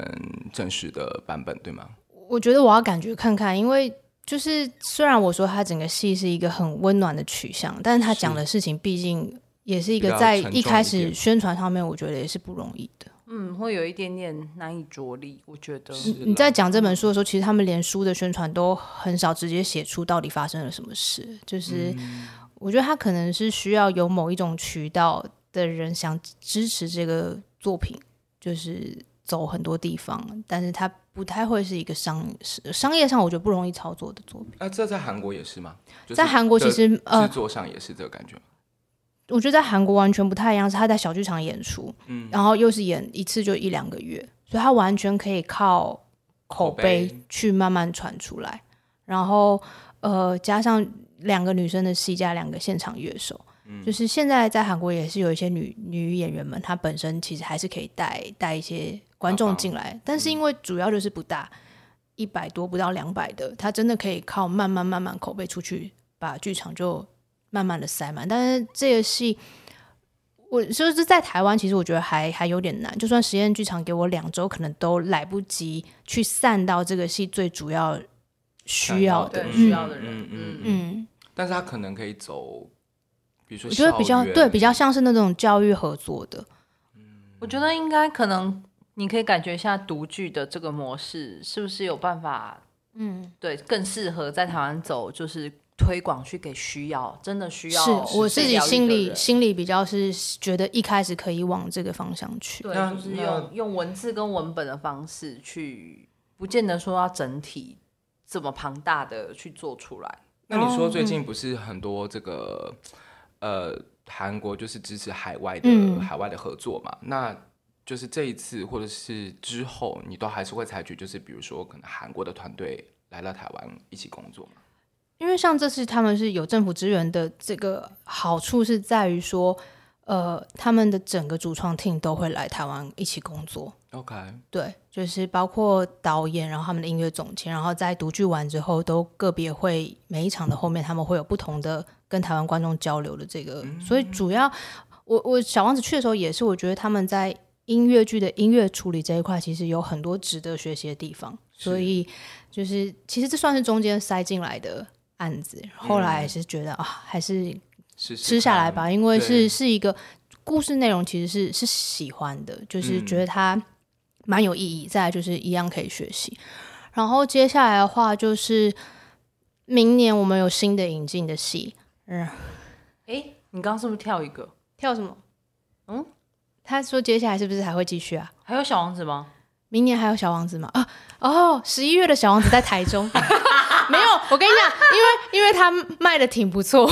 正式的版本，对吗？我觉得我要感觉看看，因为就是虽然我说他整个戏是一个很温暖的取向，但是他讲的事情毕竟也是一个在一开始宣传上面，我觉得也是不容易的。嗯，会有一点点难以着力，我觉得。你在讲这本书的时候，其实他们连书的宣传都很少直接写出到底发生了什么事，就是。嗯我觉得他可能是需要有某一种渠道的人想支持这个作品，就是走很多地方，但是他不太会是一个商商业上我觉得不容易操作的作品。那、啊、这在韩国也是吗？就是、在韩国其实呃制作上也是这个感觉。我觉得在韩国完全不太一样，是他在小剧场演出，嗯，然后又是演一次就一两个月，所以他完全可以靠口碑去慢慢传出来，然后呃加上。两个女生的戏加两个现场乐手，嗯，就是现在在韩国也是有一些女女演员们，她本身其实还是可以带带一些观众进来，但是因为主要就是不大，一百多不到两百的，她真的可以靠慢慢慢慢口碑出去，把剧场就慢慢的塞满。但是这个戏，我就是在台湾，其实我觉得还还有点难，就算实验剧场给我两周，可能都来不及去散到这个戏最主要需要的需要的人，嗯嗯嗯。但是他可能可以走，比如说，我觉得比较对，比较像是那种教育合作的。嗯，我觉得应该可能你可以感觉一下独剧的这个模式是不是有办法，嗯，对，更适合在台湾走，就是推广去给需要真的需要。是我自己心里心里比较是觉得一开始可以往这个方向去，对，就是用用文字跟文本的方式去，不见得说要整体这么庞大的去做出来。那你说最近不是很多这个、嗯、呃韩国就是支持海外的、嗯、海外的合作嘛？那就是这一次或者是之后，你都还是会采取就是比如说可能韩国的团队来到台湾一起工作吗？因为像这次他们是有政府支援的，这个好处是在于说，呃，他们的整个主创 team 都会来台湾一起工作。OK，对，就是包括导演，然后他们的音乐总监，然后在独剧完之后，都个别会每一场的后面，他们会有不同的跟台湾观众交流的这个。嗯、所以主要，我我小王子去的时候也是，我觉得他们在音乐剧的音乐处理这一块，其实有很多值得学习的地方。所以就是其实这算是中间塞进来的案子，后来是觉得、嗯、啊，还是吃下来吧，因为是是一个故事内容，其实是是喜欢的，就是觉得它。蛮有意义，再来就是一样可以学习。然后接下来的话就是明年我们有新的引进的戏。嗯，哎，你刚刚是不是跳一个？跳什么？嗯，他说接下来是不是还会继续啊？还有小王子吗？明年还有小王子吗？啊哦，十一月的小王子在台中。没有，我跟你讲，因为因为他卖的挺不错，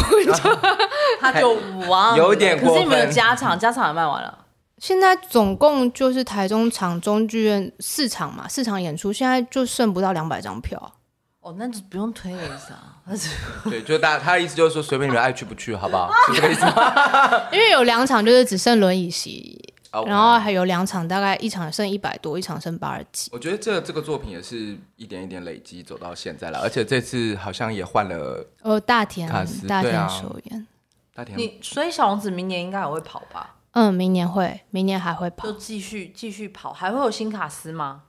他就哇，有点过分。可是你们有加场，加场也卖完了。现在总共就是台中场中剧院四场嘛，四场演出，现在就剩不到两百张票。哦，那就不用推了意思啊？对，就大他的意思就是说，随便你们爱去不去，好不好？是这个意思吗？因为有两场就是只剩轮椅席，Okay. 然后还有两场大概一场剩一百多，一场剩八十几。我觉得这这个作品也是一点一点累积走到现在了，而且这次好像也换了哦，大田大田首演，啊、大田你所以小王子明年应该也会跑吧？嗯，明年会，明年还会跑，就继续继续跑，还会有新卡司吗？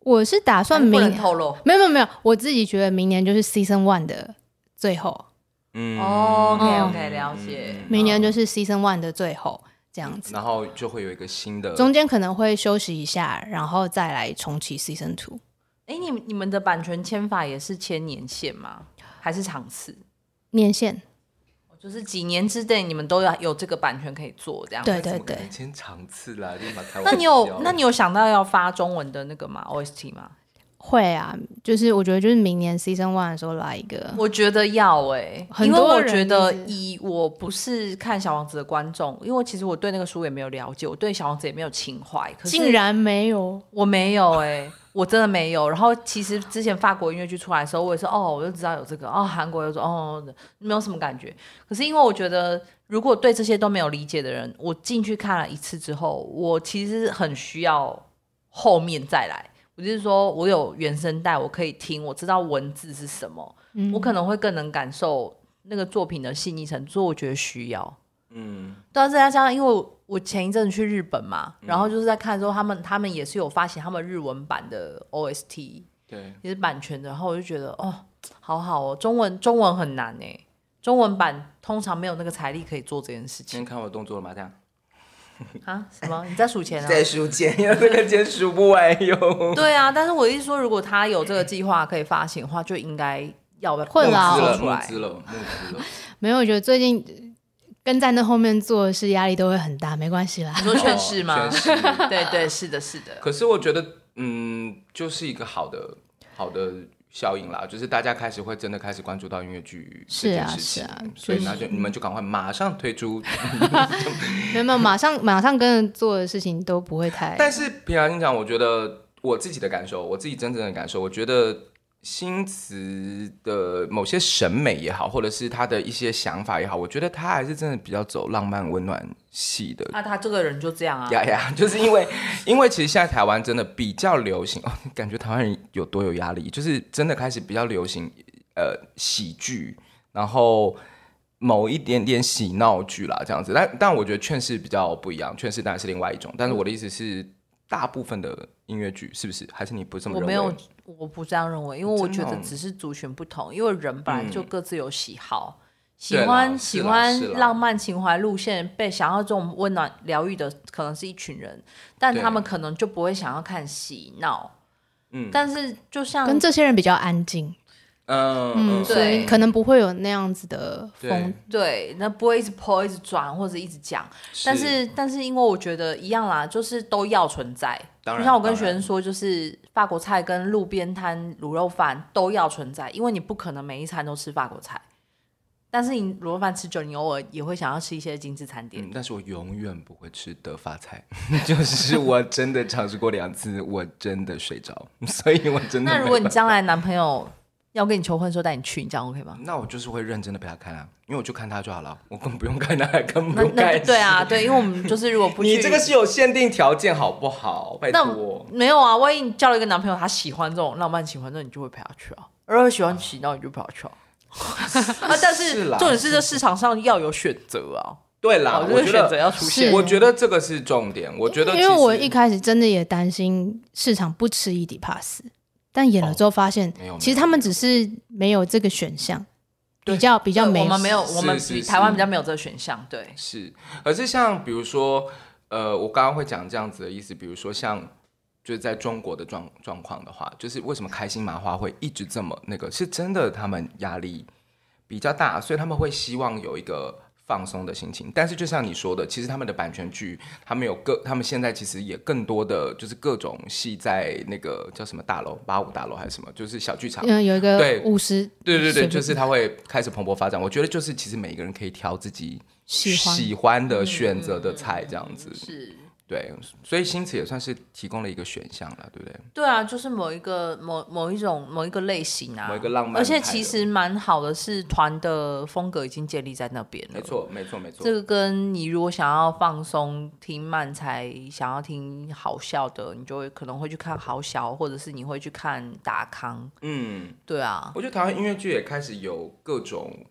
我是打算明年透露，没有没有没有，我自己觉得明年就是 season one 的最后，嗯，OK OK，了解，明年就是 season one 的最后这样子，然后就会有一个新的，中间可能会休息一下，然后再来重启 season two。哎，你你们的版权签法也是签年限吗？还是场次？年限。就是几年之内，你们都要有这个版权可以做这样。对对对，签场次啦，立马开。那你有那你有想到要发中文的那个吗？OST 吗？会啊，就是我觉得就是明年 Season One 的时候来一个。我觉得要哎、欸，因为我觉得以我不是看小王子的观众，因为其实我对那个书也没有了解，我对小王子也没有情怀。竟然没有？我没有哎、欸。我真的没有，然后其实之前法国音乐剧出来的时候，我也是哦，我就知道有这个哦，韩国又说哦，没有什么感觉。可是因为我觉得，如果对这些都没有理解的人，我进去看了一次之后，我其实很需要后面再来。我就是说我有原声带，我可以听，我知道文字是什么，嗯、我可能会更能感受那个作品的细腻程度，所以我觉得需要。嗯，对啊，再加上因为我前一阵去日本嘛，嗯、然后就是在看的时候，他们他们也是有发行他们日文版的 OST，对，也是版权的，然后我就觉得哦，好好哦，中文中文很难哎，中文版通常没有那个财力可以做这件事情。今天看我动作了吗？这样，啊？什么？你在数钱啊？在数钱，因为这个钱数不完哟。对啊，但是我意思说，如果他有这个计划可以发行的话，就应该要 困扰了，募资了，募资了。没有，我觉得最近。跟在那后面做的事，压力都会很大，没关系啦。你说劝世吗？对对，是的，是的。可是我觉得，嗯，就是一个好的好的效应啦，就是大家开始会真的开始关注到音乐剧是啊，是啊，所以那就你们就赶快马上推出，没有没有，马上马上跟着做的事情都不会太。但是平常心讲，我觉得我自己的感受，我自己真正的感受，我觉得。新词的某些审美也好，或者是他的一些想法也好，我觉得他还是真的比较走浪漫温暖系的。那、啊、他这个人就这样啊？呀 呀，就是因为，因为其实现在台湾真的比较流行哦，感觉台湾人有多有压力，就是真的开始比较流行呃喜剧，然后某一点点喜闹剧啦这样子。但但我觉得劝世比较不一样，劝世当然是另外一种。但是我的意思是。大部分的音乐剧是不是？还是你不这么认为？我没有，我不这样认为，因为我觉得只是族群不同，因为人本来就各自有喜好，嗯、喜欢喜欢浪漫情怀路线，被想要这种温暖疗愈的，可能是一群人，但他们可能就不会想要看喜闹。嗯，但是就像跟这些人比较安静。嗯嗯，对，可能不会有那样子的风，对，那不会一直抛、一直转或者一直讲，但是但是因为我觉得一样啦，就是都要存在。就像我跟学生说，就是法国菜跟路边摊卤肉饭都要存在，因为你不可能每一餐都吃法国菜，但是你卤肉饭吃久，你偶尔也会想要吃一些精致餐点。但是我永远不会吃德法菜，就是我真的尝试过两次，我真的睡着，所以我真的。那如果你将来男朋友？要跟你求婚的时候带你去，你这样 OK 吗？那我就是会认真的陪他看啊，因为我就看他就好了，我根本不用看他，根本不用看。对啊，对，因为我们就是如果不去，你这个是有限定条件，好不好？拜托。没有啊，万一你交了一个男朋友，他喜欢这种浪漫情怀，那你就会陪他去啊。如果喜欢洗脑，你就陪他去啊。啊，但是重点是这市场上要有选择啊。对啦，我觉得选择要出现，我觉得这个是重点。我觉得，因为我一开始真的也担心市场不吃伊底帕斯。但演了之后发现，其实他们只是没有这个选项，比较比较没。我们没有，我们比台湾比较没有这个选项，对。是，而是像比如说，呃，我刚刚会讲这样子的意思，比如说像就是在中国的状状况的话，就是为什么开心麻花会一直这么那个，是真的他们压力比较大，所以他们会希望有一个。放松的心情，但是就像你说的，其实他们的版权剧，他们有各，他们现在其实也更多的就是各种戏在那个叫什么大楼，八五大楼还是什么，就是小剧场，嗯，有一个对。五十，对对对，就是他会开始蓬勃发展。我觉得就是其实每一个人可以挑自己喜欢喜欢。的选择的菜这样子，嗯、是。对，所以新词也算是提供了一个选项了，对不对？对啊，就是某一个某某一种某一个类型啊，某一个浪漫。而且其实蛮好的是，团的风格已经建立在那边了。没错，没错，没错。这个跟你如果想要放松听慢才，想要听好笑的，你就会可能会去看好小，或者是你会去看达康。嗯，对啊。我觉得台湾音乐剧也开始有各种。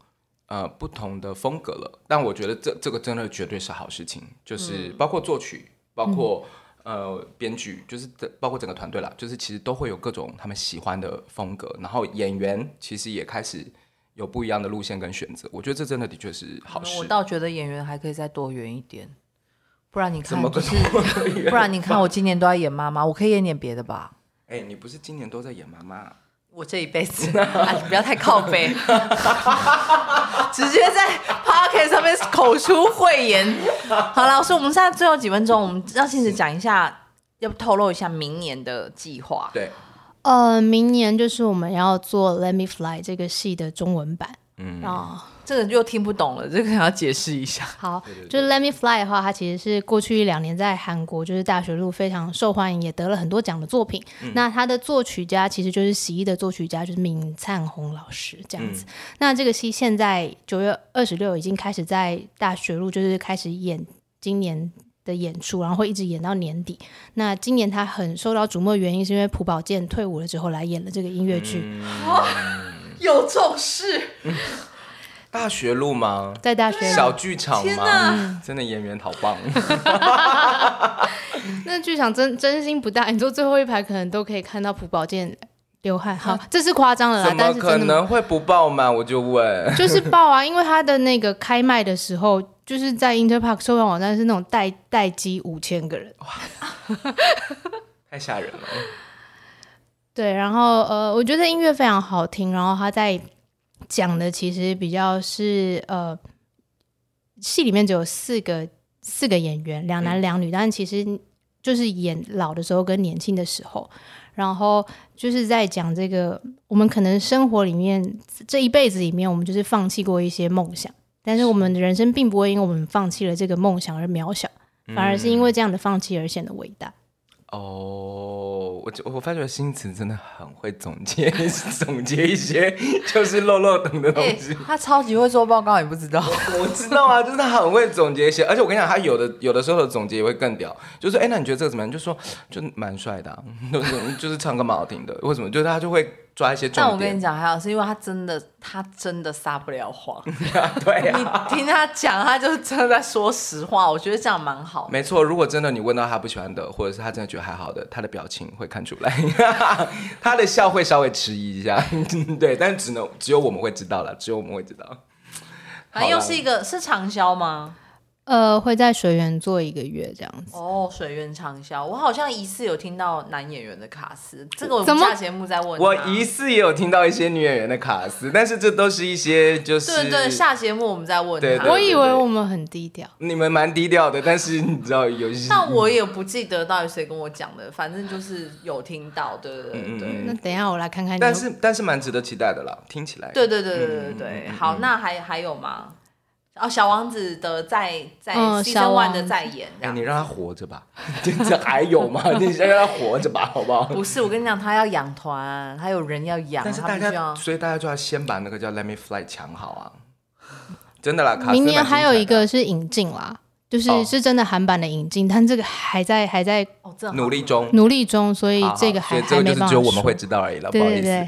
呃，不同的风格了，但我觉得这这个真的绝对是好事情，就是包括作曲，嗯、包括呃编剧，就是包括整个团队啦，就是其实都会有各种他们喜欢的风格，然后演员其实也开始有不一样的路线跟选择，我觉得这真的的确是好事。我倒觉得演员还可以再多元一点，不然你看，就 是不然你看我今年都在演妈妈，我可以演点别的吧？哎、欸，你不是今年都在演妈妈？我这一辈子，啊，不要太靠背，直接在 Podcast 上面口出秽言。好，老师，我们现在最后几分钟，我们让信子讲一下，要不透露一下明年的计划？对，呃，明年就是我们要做《Let Me Fly》这个戏的中文版，嗯啊。这个就听不懂了，这个要解释一下。好，就是 Let Me Fly 的话，它其实是过去一两年在韩国就是大学路非常受欢迎，也得了很多奖的作品。嗯、那它的作曲家其实就是喜艺的作曲家，就是闵灿红老师这样子。嗯、那这个戏现在九月二十六已经开始在大学路就是开始演今年的演出，然后会一直演到年底。那今年他很受到瞩目的原因，是因为朴宝剑退伍了之后来演了这个音乐剧。嗯、有这种事？嗯大学路吗？在大学小剧场吗？哪真的演员好棒！那剧场真真心不大，你坐最后一排可能都可以看到朴宝剑流汗。好，这是夸张了啦，怎么可能会不爆满？我就问，就是爆啊！因为他的那个开卖的时候，就是在 Interpark 售票网站是那种待待机五千个人，哇，太吓人了。对，然后呃，我觉得音乐非常好听，然后他在讲的其实比较是呃，戏里面只有四个四个演员，两男两女，嗯、但其实就是演老的时候跟年轻的时候，然后就是在讲这个我们可能生活里面这一辈子里面，我们就是放弃过一些梦想，但是我们的人生并不会因为我们放弃了这个梦想而渺小，反而是因为这样的放弃而显得伟大。哦，我我发觉新词真的很会总结，总结一些就是漏漏等的东西。欸、他超级会做报告，你不知道？我知道啊，就是他很会总结一些，而且我跟你讲，他有的有的时候的总结也会更屌，就是哎、欸，那你觉得这个怎么样？就说就蛮帅的、啊，就是就是唱歌蛮好听的，为什么？就是他就会。抓一些重点，但我跟你讲，还好是因为他真的，他真的撒不了谎。对啊，你听他讲，他就是真的在说实话。我觉得这样蛮好。没错，如果真的你问到他不喜欢的，或者是他真的觉得还好的，他的表情会看出来，他的笑会稍微迟疑一下。对，但是只能只有我们会知道了，只有我们会知道。反正又是一个是长销吗？呃，会在水源做一个月这样子。哦，水源长销，我好像疑似有听到男演员的卡斯，这个我们下节目再问。我疑似也有听到一些女演员的卡斯，但是这都是一些就是。对对，下节目我们再问。对对，我以为我们很低调。你们蛮低调的，但是你知道有些。但我也不记得到底谁跟我讲的，反正就是有听到，对对对对。那等一下我来看看。但是但是蛮值得期待的啦，听起来。对对对对对对，好，那还还有吗？哦，小王子的在在 season one 的在演，哎，你让他活着吧，这还有吗？你先让他活着吧，好不好？不是，我跟你讲，他要养团，还有人要养，但是大家，所以大家就要先把那个叫 Let Me Fly 抢好啊！真的啦，明年还有一个是引进啦，就是是真的韩版的引进，但这个还在还在努力中，努力中，所以这个还还没办法，只有我们会知道而已了，不好意思。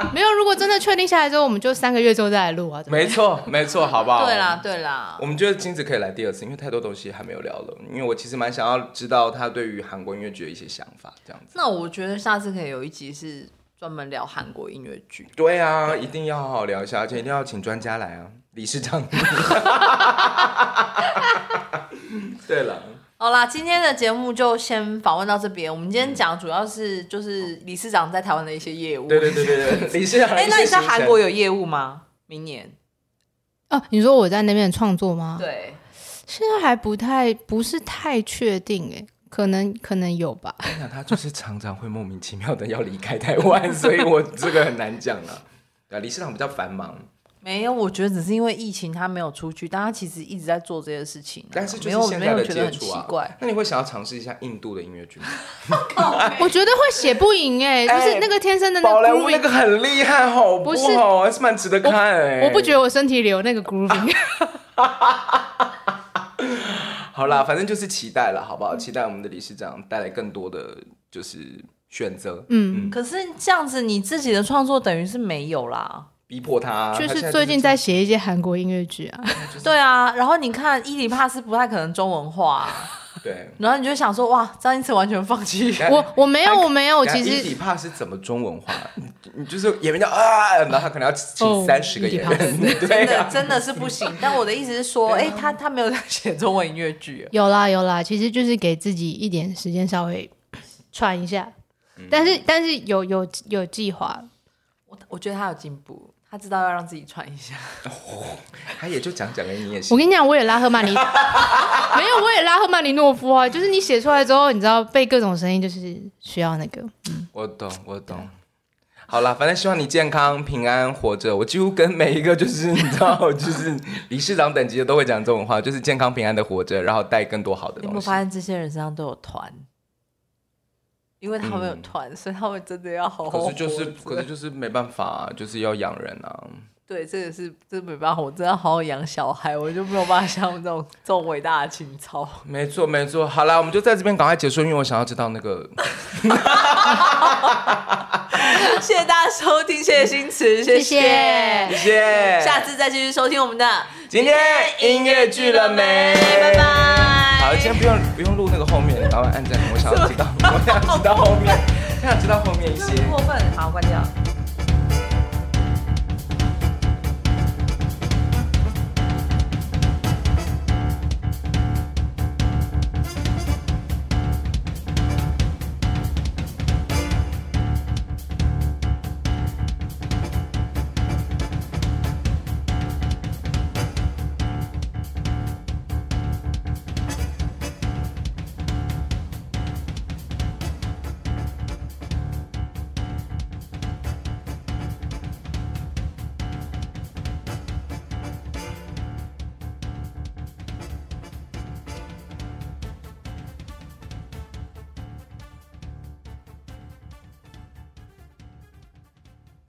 没有，如果真的确定下来之后，我们就三个月之后再来录啊。没错，没错，好不好？对啦，对啦。我们觉得金子可以来第二次，因为太多东西还没有聊了。因为我其实蛮想要知道他对于韩国音乐剧的一些想法，这样子。那我觉得下次可以有一集是专门聊韩国音乐剧。对啊，对一定要好好聊一下，而且一定要请专家来啊，理事长。对了。好啦，今天的节目就先访问到这边。我们今天讲主要是就是理事长在台湾的一些业务。对对对对对，理事长。哎、欸，那你在韩国有业务吗？明年？哦，你说我在那边创作吗？对，现在还不太不是太确定哎，可能可能有吧。我想他就是常常会莫名其妙的要离开台湾，所以我这个很难讲了。对，理事长比较繁忙。没有，我觉得只是因为疫情，他没有出去，但他其实一直在做这些事情。但是就是现在的接触啊，那你会想要尝试一下印度的音乐剧吗？我觉得会写不赢哎，就是那个天生的那个。宝莱坞那个很厉害，好不好？还是蛮值得看哎。我不觉得我身体里有那个 grooving。好啦，反正就是期待了，好不好？期待我们的理事长带来更多的就是选择。嗯，可是这样子，你自己的创作等于是没有啦。逼迫他，就是最近在写一些韩国音乐剧啊。对啊，然后你看伊里帕斯不太可能中文化，对。然后你就想说，哇，张英慈完全放弃。我我没有我没有，其实伊里帕斯怎么中文化？你就是演员叫啊，然后他可能要请三十个演员，真的真的是不行。但我的意思是说，哎，他他没有在写中文音乐剧。有啦有啦，其实就是给自己一点时间稍微喘一下，但是但是有有有计划。我我觉得他有进步。他知道要让自己喘一下，哦，他也就讲讲而已，你也行。我跟你讲，我也拉赫曼尼，没有，我也拉赫曼尼诺夫啊。就是你写出来之后，你知道被各种声音，就是需要那个。嗯，我懂，我懂。好了，反正希望你健康平安活着。我几乎跟每一个就是你知道，就是理事长等级的都会讲这种话，就是健康平安的活着，然后带更多好的东西。你有没有发现这些人身上都有团？因为他们有团，嗯、所以他们真的要好好。可是就是，可是就是没办法、啊，就是要养人啊。对，这也是这没办法，我真的好好养小孩，我就没有办法像这种这种伟大的情操。没错，没错。好了，我们就在这边赶快结束，因为我想要知道那个。谢谢大家收听，谢谢新词，谢谢，谢谢。下次再继续收听我们的今天音乐剧了没？拜拜。好，今天不用不用录那个后面，老板按赞，我想要知道，我想知道后面。他想知道后面一些。过分，好，关掉。